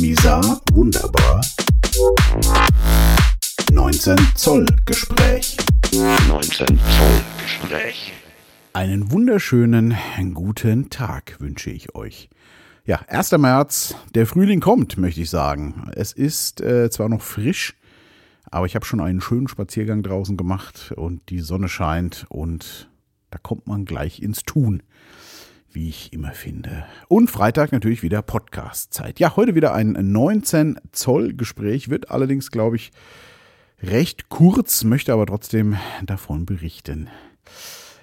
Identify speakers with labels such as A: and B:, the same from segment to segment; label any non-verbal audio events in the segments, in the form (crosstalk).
A: Misa wunderbar. 19 Zoll Gespräch.
B: 19 Zoll Gespräch.
A: Einen wunderschönen guten Tag wünsche ich euch. Ja, 1. März, der Frühling kommt, möchte ich sagen. Es ist äh, zwar noch frisch, aber ich habe schon einen schönen Spaziergang draußen gemacht und die Sonne scheint und da kommt man gleich ins Tun, wie ich immer finde. Und Freitag natürlich wieder Podcast-Zeit. Ja, heute wieder ein 19 Zoll Gespräch, wird allerdings, glaube ich, recht kurz, möchte aber trotzdem davon berichten.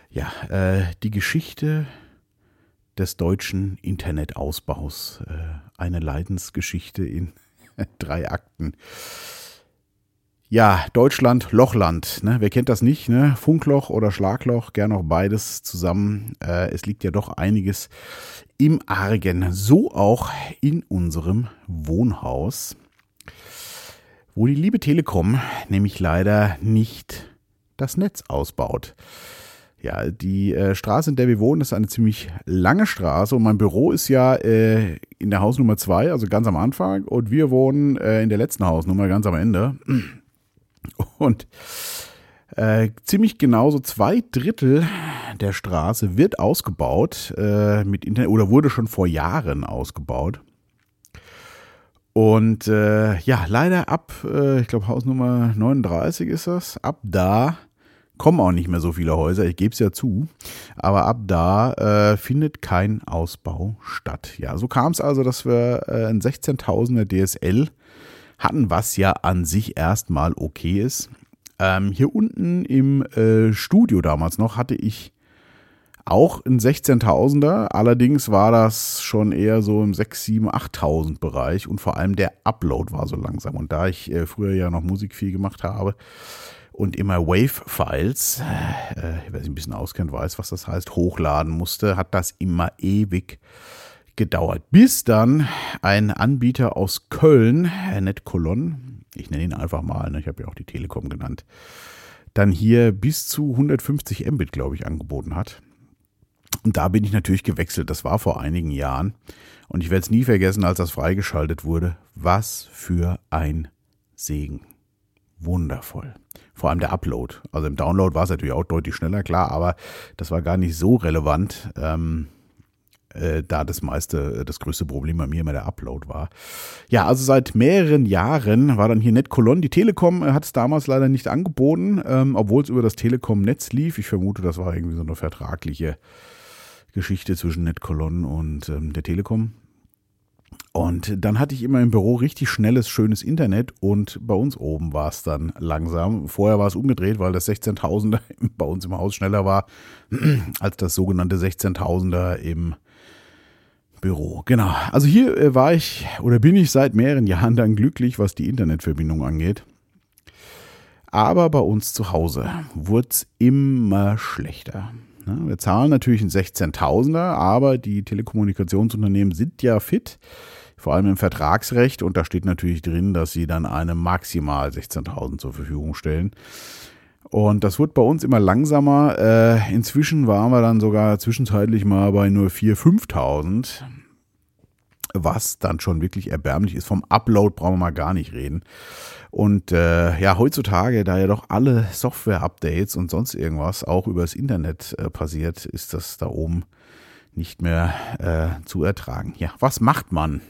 A: Ja, äh, die Geschichte des deutschen Internetausbaus. Äh, eine Leidensgeschichte in (laughs) drei Akten. Ja, Deutschland, Lochland. Ne? Wer kennt das nicht? Ne? Funkloch oder Schlagloch, gern auch beides zusammen. Äh, es liegt ja doch einiges im Argen. So auch in unserem Wohnhaus, wo die liebe Telekom nämlich leider nicht das Netz ausbaut. Ja, die äh, Straße, in der wir wohnen, ist eine ziemlich lange Straße und mein Büro ist ja äh, in der Hausnummer 2, also ganz am Anfang, und wir wohnen äh, in der letzten Hausnummer ganz am Ende. Und äh, ziemlich genauso zwei Drittel der Straße wird ausgebaut äh, mit Internet oder wurde schon vor Jahren ausgebaut. Und äh, ja, leider ab, äh, ich glaube, Hausnummer 39 ist das, ab da kommen auch nicht mehr so viele Häuser, ich gebe es ja zu, aber ab da äh, findet kein Ausbau statt. Ja, so kam es also, dass wir äh, ein 16.000er DSL hatten, was ja an sich erstmal okay ist. Ähm, hier unten im äh, Studio damals noch hatte ich auch ein 16.000er, allerdings war das schon eher so im 6, 7, 8.000 Bereich und vor allem der Upload war so langsam. Und da ich äh, früher ja noch Musik viel gemacht habe und immer Wave-Files, äh, wer sich ein bisschen auskennt, weiß, was das heißt, hochladen musste, hat das immer ewig gedauert. Bis dann ein Anbieter aus Köln, NetColon, ich nenne ihn einfach mal, ne, ich habe ja auch die Telekom genannt, dann hier bis zu 150 Mbit, glaube ich, angeboten hat. Und da bin ich natürlich gewechselt. Das war vor einigen Jahren. Und ich werde es nie vergessen, als das freigeschaltet wurde. Was für ein Segen. Wundervoll. Vor allem der Upload. Also im Download war es natürlich auch deutlich schneller, klar, aber das war gar nicht so relevant. Ähm, äh, da das meiste, das größte Problem bei mir immer der Upload war. Ja, also seit mehreren Jahren war dann hier NetColon. Die Telekom äh, hat es damals leider nicht angeboten, ähm, obwohl es über das Telekom-Netz lief. Ich vermute, das war irgendwie so eine vertragliche Geschichte zwischen NetColon und ähm, der Telekom. Und dann hatte ich immer im Büro richtig schnelles, schönes Internet und bei uns oben war es dann langsam. Vorher war es umgedreht, weil das 16.000er (laughs) bei uns im Haus schneller war als das sogenannte 16.000er im Büro. Genau. Also hier äh, war ich oder bin ich seit mehreren Jahren dann glücklich, was die Internetverbindung angeht. Aber bei uns zu Hause wurde es immer schlechter. Wir zahlen natürlich einen 16.000er, aber die Telekommunikationsunternehmen sind ja fit, vor allem im Vertragsrecht. Und da steht natürlich drin, dass sie dann eine maximal 16.000 zur Verfügung stellen. Und das wird bei uns immer langsamer. Äh, inzwischen waren wir dann sogar zwischenzeitlich mal bei nur 4.000, 5.000, was dann schon wirklich erbärmlich ist. Vom Upload brauchen wir mal gar nicht reden. Und äh, ja, heutzutage, da ja doch alle Software-Updates und sonst irgendwas auch übers Internet äh, passiert, ist das da oben nicht mehr äh, zu ertragen. Ja, was macht man?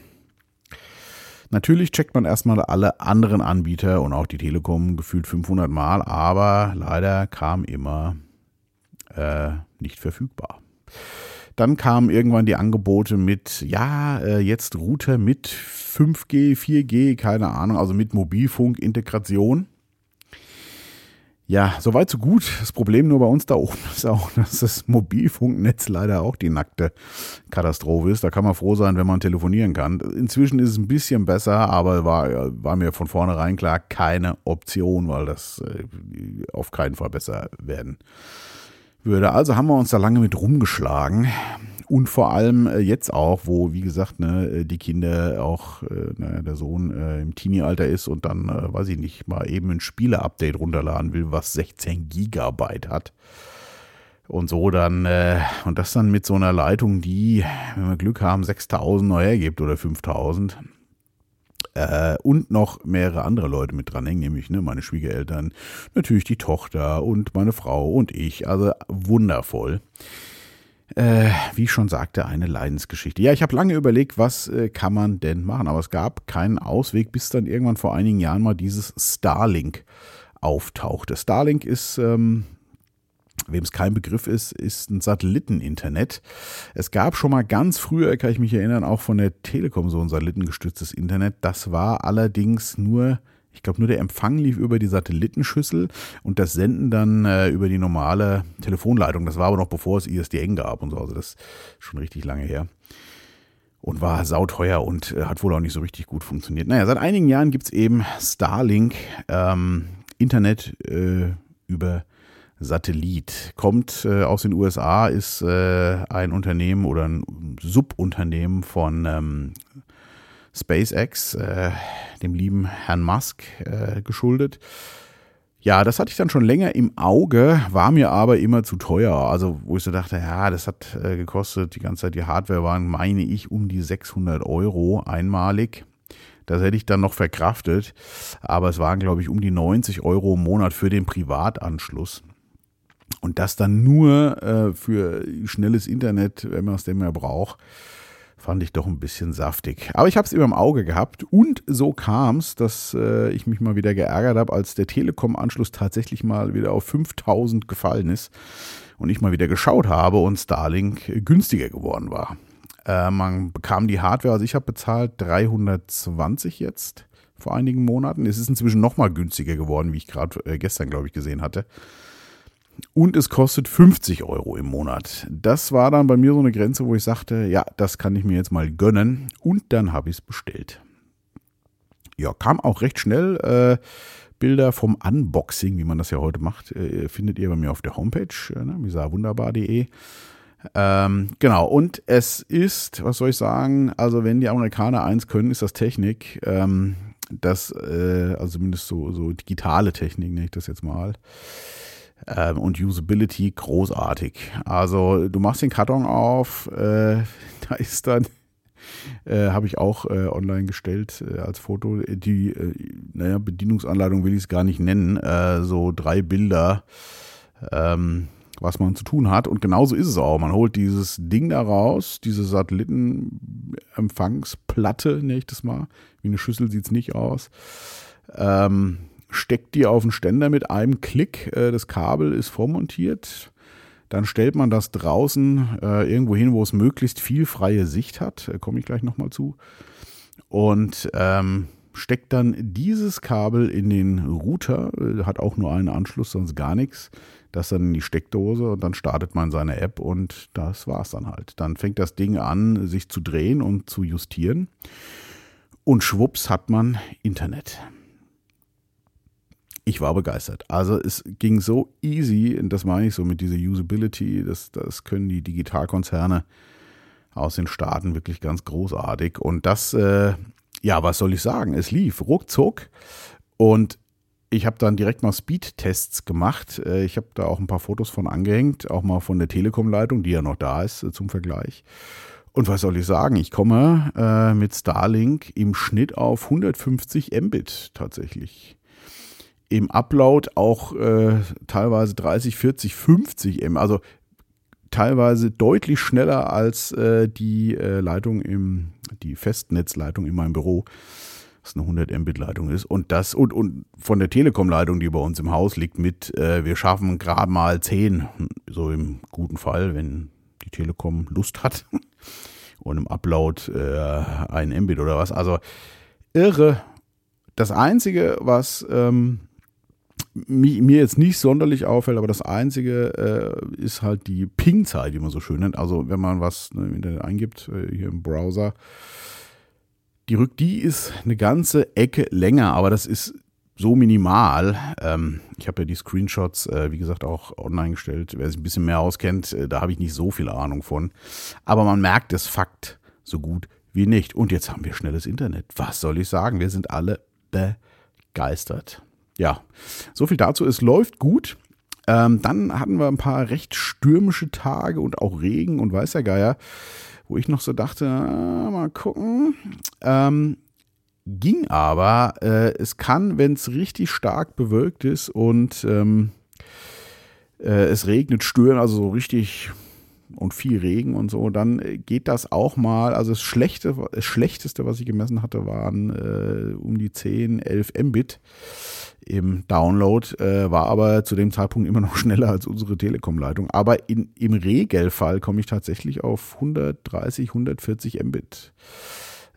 A: Natürlich checkt man erstmal alle anderen Anbieter und auch die Telekom gefühlt 500 Mal, aber leider kam immer äh, nicht verfügbar. Dann kamen irgendwann die Angebote mit, ja, äh, jetzt Router mit 5G, 4G, keine Ahnung, also mit Mobilfunk-Integration. Ja, soweit so gut. Das Problem nur bei uns da oben ist auch, dass das Mobilfunknetz leider auch die nackte Katastrophe ist. Da kann man froh sein, wenn man telefonieren kann. Inzwischen ist es ein bisschen besser, aber war, war mir von vornherein klar, keine Option, weil das äh, auf keinen Fall besser werden würde. Also haben wir uns da lange mit rumgeschlagen. Und vor allem äh, jetzt auch, wo, wie gesagt, ne, äh, die Kinder auch, äh, ne, der Sohn äh, im Teenie-Alter ist und dann, äh, weiß ich nicht, mal eben ein Spiele-Update runterladen will, was 16 Gigabyte hat. Und so dann, äh, und das dann mit so einer Leitung, die, wenn wir Glück haben, 6000 neu hergibt oder 5000. Äh, und noch mehrere andere Leute mit dran hängen, nämlich ne, meine Schwiegereltern, natürlich die Tochter und meine Frau und ich. Also wundervoll. Äh, wie schon sagte, eine Leidensgeschichte. Ja, ich habe lange überlegt, was äh, kann man denn machen, aber es gab keinen Ausweg, bis dann irgendwann vor einigen Jahren mal dieses Starlink auftauchte. Starlink ist ähm, Wem es kein Begriff ist, ist ein Satelliteninternet. Es gab schon mal ganz früher, kann ich mich erinnern, auch von der Telekom so ein satellitengestütztes Internet. Das war allerdings nur, ich glaube, nur der Empfang lief über die Satellitenschüssel und das Senden dann äh, über die normale Telefonleitung. Das war aber noch bevor es ISDN gab und so. Also das ist schon richtig lange her und war sauteuer und äh, hat wohl auch nicht so richtig gut funktioniert. Naja, seit einigen Jahren gibt es eben Starlink, ähm, Internet äh, über Satellit. Kommt äh, aus den USA, ist äh, ein Unternehmen oder ein Subunternehmen von ähm, SpaceX, äh, dem lieben Herrn Musk, äh, geschuldet. Ja, das hatte ich dann schon länger im Auge, war mir aber immer zu teuer. Also, wo ich so dachte, ja, das hat äh, gekostet, die ganze Zeit die Hardware waren, meine ich, um die 600 Euro einmalig. Das hätte ich dann noch verkraftet, aber es waren, glaube ich, um die 90 Euro im Monat für den Privatanschluss. Und das dann nur äh, für schnelles Internet, wenn man es denn mehr braucht, fand ich doch ein bisschen saftig. Aber ich habe es immer im Auge gehabt und so kam es, dass äh, ich mich mal wieder geärgert habe, als der Telekom-Anschluss tatsächlich mal wieder auf 5000 gefallen ist und ich mal wieder geschaut habe und Starlink günstiger geworden war. Äh, man bekam die Hardware, also ich habe bezahlt 320 jetzt vor einigen Monaten. Es ist inzwischen noch mal günstiger geworden, wie ich gerade äh, gestern, glaube ich, gesehen hatte und es kostet 50 Euro im Monat. Das war dann bei mir so eine Grenze, wo ich sagte, ja, das kann ich mir jetzt mal gönnen und dann habe ich es bestellt. Ja, kam auch recht schnell. Äh, Bilder vom Unboxing, wie man das ja heute macht, äh, findet ihr bei mir auf der Homepage, äh, ne, misawunderbar.de. Ähm, genau, und es ist, was soll ich sagen, also wenn die Amerikaner eins können, ist das Technik. Ähm, das, äh, also zumindest so, so digitale Technik, nenne ich das jetzt mal ähm, und Usability großartig. Also du machst den Karton auf, äh, (laughs) da ist dann, äh, habe ich auch äh, online gestellt äh, als Foto, die, äh, naja, Bedienungsanleitung will ich es gar nicht nennen, äh, so drei Bilder, ähm, was man zu tun hat. Und genauso ist es auch. Man holt dieses Ding da raus, diese Satellitenempfangsplatte, nenne ich das mal. Wie eine Schüssel sieht es nicht aus. Ähm, steckt die auf den Ständer mit einem Klick. Äh, das Kabel ist vormontiert. Dann stellt man das draußen äh, irgendwo hin, wo es möglichst viel freie Sicht hat. Äh, Komme ich gleich nochmal zu. Und ähm, steckt dann dieses Kabel in den Router, hat auch nur einen Anschluss, sonst gar nichts. Das dann in die Steckdose und dann startet man seine App und das war's dann halt. Dann fängt das Ding an, sich zu drehen und zu justieren. Und schwupps hat man Internet ich war begeistert. Also es ging so easy, das meine ich so mit dieser Usability, das, das können die Digitalkonzerne aus den Staaten wirklich ganz großartig. Und das, äh, ja, was soll ich sagen? Es lief ruckzuck und ich habe dann direkt mal Speedtests gemacht. Äh, ich habe da auch ein paar Fotos von angehängt, auch mal von der Telekom-Leitung, die ja noch da ist äh, zum Vergleich. Und was soll ich sagen? Ich komme äh, mit Starlink im Schnitt auf 150 Mbit tatsächlich im Upload auch äh, teilweise 30, 40, 50 M, also teilweise deutlich schneller als äh, die äh, Leitung im, die Festnetzleitung in meinem Büro, was eine 100 Mbit Leitung ist. Und das, und, und von der Telekom-Leitung, die bei uns im Haus liegt, mit, äh, wir schaffen gerade mal 10, so im guten Fall, wenn die Telekom Lust hat. (laughs) Und im Upload äh, ein Mbit oder was. Also irre. Das Einzige, was ähm, mir jetzt nicht sonderlich auffällt, aber das Einzige äh, ist halt die Ping-Zeit, wie man so schön nennt. Also wenn man was ne, im Internet eingibt, äh, hier im Browser, die Rück, die ist eine ganze Ecke länger, aber das ist so minimal. Ähm, ich habe ja die Screenshots, äh, wie gesagt, auch online gestellt. Wer sich ein bisschen mehr auskennt, äh, da habe ich nicht so viel Ahnung von. Aber man merkt es Fakt so gut wie nicht. Und jetzt haben wir schnelles Internet. Was soll ich sagen? Wir sind alle begeistert ja, so viel dazu. Es läuft gut. Ähm, dann hatten wir ein paar recht stürmische Tage und auch Regen und weiß der Geier, wo ich noch so dachte, ah, mal gucken. Ähm, ging aber. Äh, es kann, wenn es richtig stark bewölkt ist und ähm, äh, es regnet, stören, also so richtig und viel Regen und so, dann geht das auch mal. Also das, Schlechte, das Schlechteste, was ich gemessen hatte, waren äh, um die 10, 11 Mbit im Download, äh, war aber zu dem Zeitpunkt immer noch (laughs) schneller als unsere Telekom-Leitung. Aber in, im Regelfall komme ich tatsächlich auf 130, 140 Mbit.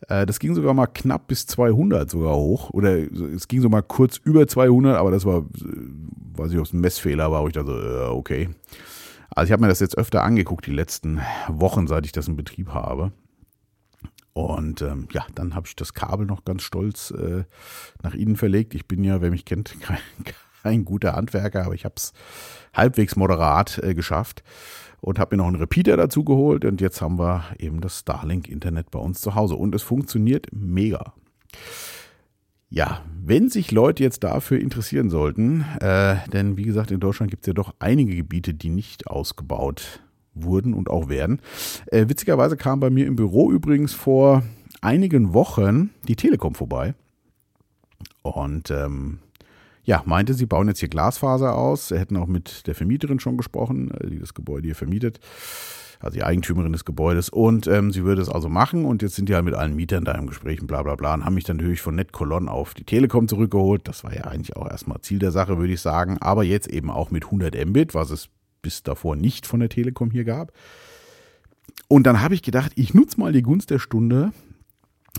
A: Äh, das ging sogar mal knapp bis 200 sogar hoch. Oder es ging so mal kurz über 200, aber das war, äh, weiß ich, ob es ein Messfehler war, wo ich dachte, äh, okay. Also ich habe mir das jetzt öfter angeguckt, die letzten Wochen, seit ich das in Betrieb habe. Und ähm, ja, dann habe ich das Kabel noch ganz stolz äh, nach innen verlegt. Ich bin ja, wer mich kennt, (laughs) kein, kein guter Handwerker, aber ich habe es halbwegs moderat äh, geschafft und habe mir noch einen Repeater dazu geholt. Und jetzt haben wir eben das Starlink-Internet bei uns zu Hause. Und es funktioniert mega. Ja, wenn sich Leute jetzt dafür interessieren sollten, äh, denn wie gesagt, in Deutschland gibt es ja doch einige Gebiete, die nicht ausgebaut wurden und auch werden. Äh, witzigerweise kam bei mir im Büro übrigens vor einigen Wochen die Telekom vorbei und ähm, ja, meinte, sie bauen jetzt hier Glasfaser aus. Sie hätten auch mit der Vermieterin schon gesprochen, äh, die das Gebäude hier vermietet also die Eigentümerin des Gebäudes. Und ähm, sie würde es also machen und jetzt sind die halt mit allen Mietern da im Gespräch und bla bla bla und haben mich dann natürlich von NetColon auf die Telekom zurückgeholt. Das war ja eigentlich auch erstmal Ziel der Sache, würde ich sagen. Aber jetzt eben auch mit 100 Mbit, was es bis davor nicht von der Telekom hier gab. Und dann habe ich gedacht, ich nutze mal die Gunst der Stunde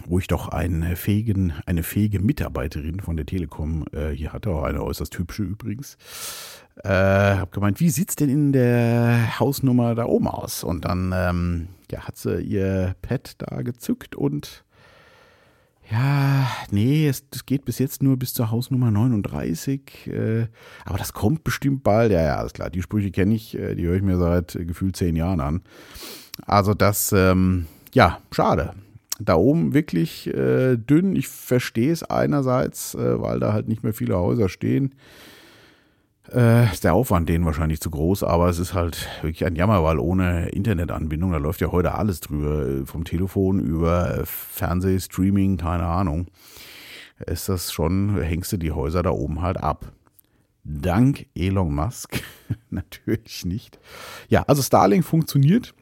A: wo ich doch einen fähigen, eine fähige Mitarbeiterin von der Telekom äh, hier hatte, auch eine äußerst hübsche übrigens. Äh, habe gemeint, wie sieht's denn in der Hausnummer da oben aus? Und dann ähm, ja, hat sie ihr Pad da gezückt und ja, nee, es, es geht bis jetzt nur bis zur Hausnummer 39. Äh, aber das kommt bestimmt bald. Ja, ja, alles klar. Die Sprüche kenne ich, äh, die höre ich mir seit äh, gefühlt zehn Jahren an. Also das, ähm, ja, schade da oben wirklich äh, dünn. Ich verstehe es einerseits, äh, weil da halt nicht mehr viele Häuser stehen. Äh, ist der Aufwand denen wahrscheinlich zu groß, aber es ist halt wirklich ein Jammer, weil ohne Internetanbindung, da läuft ja heute alles drüber, äh, vom Telefon über äh, Fernseh, Streaming, keine Ahnung, ist das schon, hängst du die Häuser da oben halt ab. Dank Elon Musk (laughs) natürlich nicht. Ja, also Starlink funktioniert.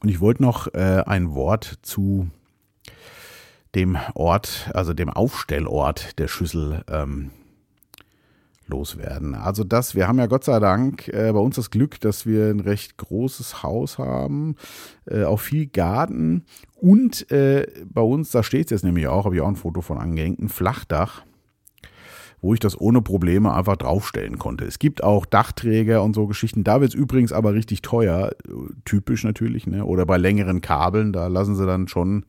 A: Und ich wollte noch äh, ein Wort zu dem Ort, also dem Aufstellort der Schüssel ähm, loswerden. Also das, wir haben ja Gott sei Dank äh, bei uns das Glück, dass wir ein recht großes Haus haben, äh, auch viel Garten und äh, bei uns, da steht es jetzt nämlich auch, habe ich auch ein Foto von angehängt, ein Flachdach wo ich das ohne Probleme einfach draufstellen konnte. Es gibt auch Dachträger und so Geschichten. Da wird es übrigens aber richtig teuer, typisch natürlich, ne? Oder bei längeren Kabeln, da lassen sie dann schon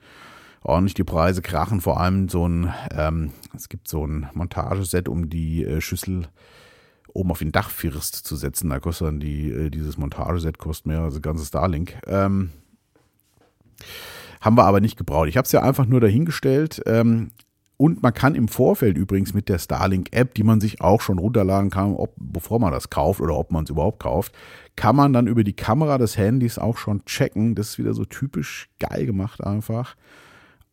A: ordentlich die Preise krachen. Vor allem so ein, ähm, es gibt so ein Montageset, um die äh, Schüssel oben auf den Dachfirst zu setzen. Da kostet dann die, äh, dieses Montageset kostet mehr als das ganze Starlink. Ähm, haben wir aber nicht gebraucht. Ich habe es ja einfach nur dahingestellt. Ähm, und man kann im Vorfeld übrigens mit der Starlink-App, die man sich auch schon runterladen kann, ob, bevor man das kauft oder ob man es überhaupt kauft, kann man dann über die Kamera des Handys auch schon checken. Das ist wieder so typisch geil gemacht einfach,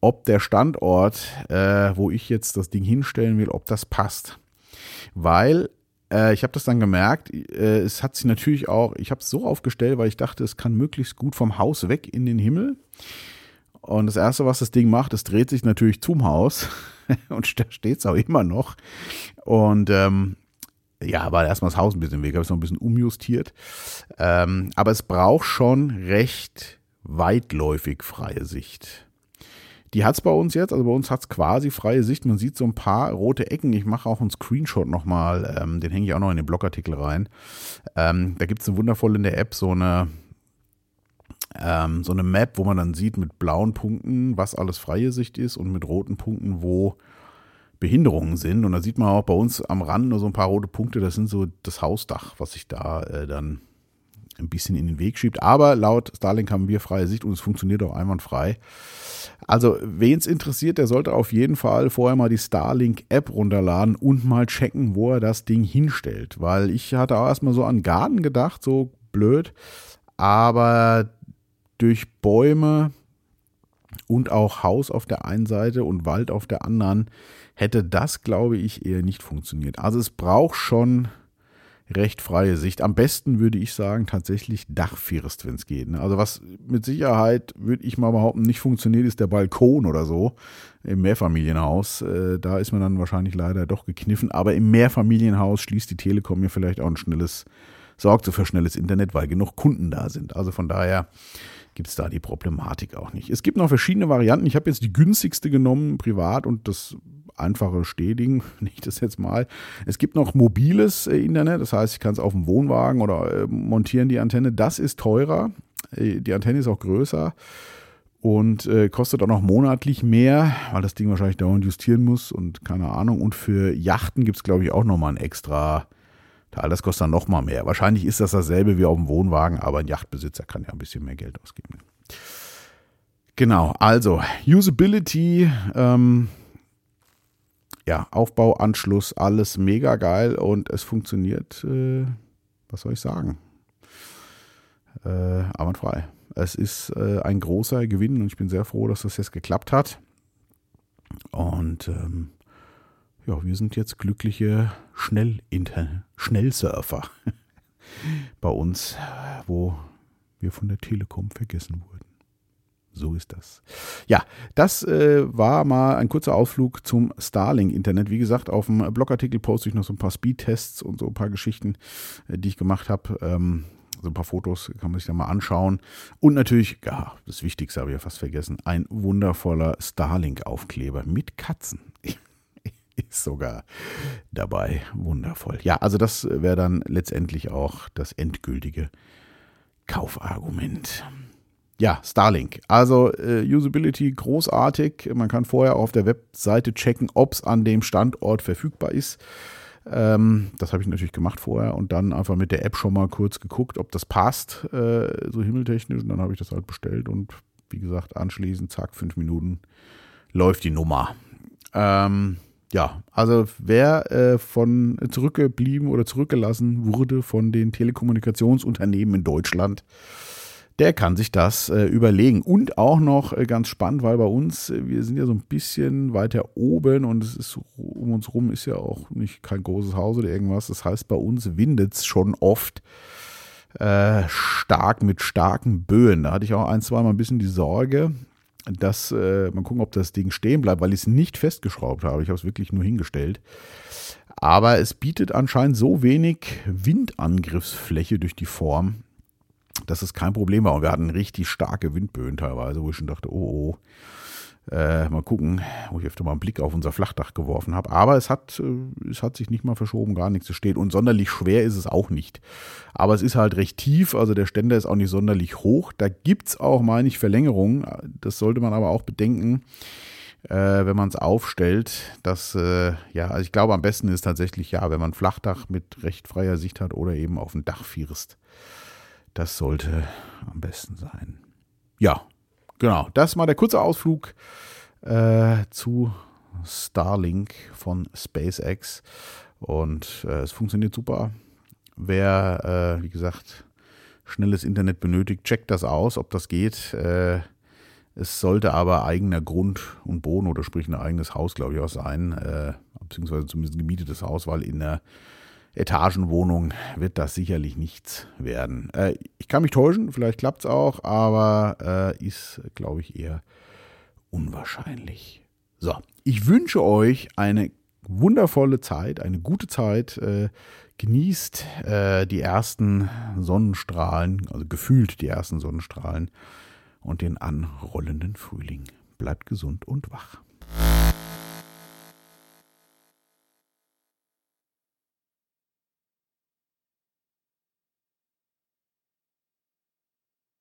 A: ob der Standort, äh, wo ich jetzt das Ding hinstellen will, ob das passt. Weil äh, ich habe das dann gemerkt, äh, es hat sich natürlich auch, ich habe es so aufgestellt, weil ich dachte, es kann möglichst gut vom Haus weg in den Himmel. Und das Erste, was das Ding macht, es dreht sich natürlich zum Haus (laughs) und da steht es auch immer noch. Und ähm, ja, war erstmal das Haus ein bisschen weg, habe es noch ein bisschen umjustiert. Ähm, aber es braucht schon recht weitläufig freie Sicht. Die hat es bei uns jetzt, also bei uns hat es quasi freie Sicht. Man sieht so ein paar rote Ecken. Ich mache auch einen Screenshot nochmal, ähm, den hänge ich auch noch in den Blogartikel rein. Ähm, da gibt es wundervoll in der App so eine, ähm, so eine Map, wo man dann sieht mit blauen Punkten, was alles freie Sicht ist und mit roten Punkten, wo Behinderungen sind. Und da sieht man auch bei uns am Rand nur so ein paar rote Punkte. Das sind so das Hausdach, was sich da äh, dann ein bisschen in den Weg schiebt. Aber laut Starlink haben wir freie Sicht und es funktioniert auch einwandfrei. Also, wen es interessiert, der sollte auf jeden Fall vorher mal die Starlink-App runterladen und mal checken, wo er das Ding hinstellt. Weil ich hatte auch erstmal so an Garten gedacht, so blöd. Aber durch Bäume und auch Haus auf der einen Seite und Wald auf der anderen, hätte das, glaube ich, eher nicht funktioniert. Also es braucht schon recht freie Sicht. Am besten würde ich sagen, tatsächlich Dachfirst, wenn es geht. Ne? Also was mit Sicherheit, würde ich mal behaupten, nicht funktioniert, ist der Balkon oder so im Mehrfamilienhaus. Äh, da ist man dann wahrscheinlich leider doch gekniffen. Aber im Mehrfamilienhaus schließt die Telekom mir vielleicht auch ein schnelles, so für schnelles Internet, weil genug Kunden da sind. Also von daher gibt es da die Problematik auch nicht. Es gibt noch verschiedene Varianten. Ich habe jetzt die günstigste genommen, privat, und das einfache Stehding, (laughs) nicht das jetzt mal. Es gibt noch mobiles äh, Internet, das heißt, ich kann es auf dem Wohnwagen oder äh, montieren die Antenne. Das ist teurer. Äh, die Antenne ist auch größer und äh, kostet auch noch monatlich mehr, weil das Ding wahrscheinlich dauernd justieren muss und keine Ahnung. Und für Yachten gibt es, glaube ich, auch nochmal ein extra Teil. Das kostet dann nochmal mehr. Wahrscheinlich ist das dasselbe wie auf dem Wohnwagen, aber ein Yachtbesitzer kann ja ein bisschen mehr Geld ausgeben. Genau, also Usability, ähm, ja, Aufbau, Anschluss, alles mega geil und es funktioniert, äh, was soll ich sagen? Äh, frei. Es ist äh, ein großer Gewinn und ich bin sehr froh, dass das jetzt geklappt hat. Und ähm, ja, wir sind jetzt glückliche Schnellinter Schnellsurfer (laughs) bei uns, wo wir von der Telekom vergessen wurden. So ist das. Ja, das äh, war mal ein kurzer Ausflug zum Starlink-Internet. Wie gesagt, auf dem Blogartikel poste ich noch so ein paar Speedtests und so ein paar Geschichten, äh, die ich gemacht habe. Ähm, so ein paar Fotos kann man sich da mal anschauen. Und natürlich, ja, das Wichtigste habe ich ja fast vergessen, ein wundervoller Starlink-Aufkleber mit Katzen. (laughs) (laughs) ist sogar dabei. Wundervoll. Ja, also das wäre dann letztendlich auch das endgültige Kaufargument. Ja, Starlink. Also äh, Usability großartig. Man kann vorher auf der Webseite checken, ob es an dem Standort verfügbar ist. Ähm, das habe ich natürlich gemacht vorher und dann einfach mit der App schon mal kurz geguckt, ob das passt, äh, so himmeltechnisch. Und dann habe ich das halt bestellt und wie gesagt, anschließend, zack, fünf Minuten läuft die Nummer. Ähm, ja, also wer äh, von zurückgeblieben oder zurückgelassen wurde von den Telekommunikationsunternehmen in Deutschland, der kann sich das äh, überlegen. Und auch noch äh, ganz spannend, weil bei uns, äh, wir sind ja so ein bisschen weiter oben und es ist um uns rum ist ja auch nicht kein großes Haus oder irgendwas. Das heißt, bei uns windet es schon oft äh, stark mit starken Böen. Da hatte ich auch ein, zwei Mal ein bisschen die Sorge, dass äh, mal gucken, ob das Ding stehen bleibt, weil ich es nicht festgeschraubt habe. Ich habe es wirklich nur hingestellt. Aber es bietet anscheinend so wenig Windangriffsfläche durch die Form, dass es kein Problem war. Und wir hatten richtig starke Windböen teilweise, wo ich schon dachte, oh, oh. Äh, mal gucken, wo ich öfter mal einen Blick auf unser Flachdach geworfen habe. Aber es hat, äh, es hat sich nicht mal verschoben, gar nichts. Es steht. Und sonderlich schwer ist es auch nicht. Aber es ist halt recht tief, also der Ständer ist auch nicht sonderlich hoch. Da gibt es auch, meine ich, Verlängerungen. Das sollte man aber auch bedenken, äh, wenn man es aufstellt. Dass, äh, ja, also ich glaube, am besten ist tatsächlich, ja, wenn man Flachdach mit recht freier Sicht hat oder eben auf dem Dach first. Das sollte am besten sein. Ja, genau. Das mal der kurze Ausflug äh, zu Starlink von SpaceX. Und äh, es funktioniert super. Wer, äh, wie gesagt, schnelles Internet benötigt, checkt das aus, ob das geht. Äh, es sollte aber eigener Grund und Boden oder sprich ein eigenes Haus, glaube ich, auch sein, äh, beziehungsweise zumindest ein gemietetes Haus, weil in der Etagenwohnung wird das sicherlich nichts werden. Äh, ich kann mich täuschen, vielleicht klappt es auch, aber äh, ist, glaube ich, eher unwahrscheinlich. So, ich wünsche euch eine wundervolle Zeit, eine gute Zeit. Äh, genießt äh, die ersten Sonnenstrahlen, also gefühlt die ersten Sonnenstrahlen und den anrollenden Frühling. Bleibt gesund und wach.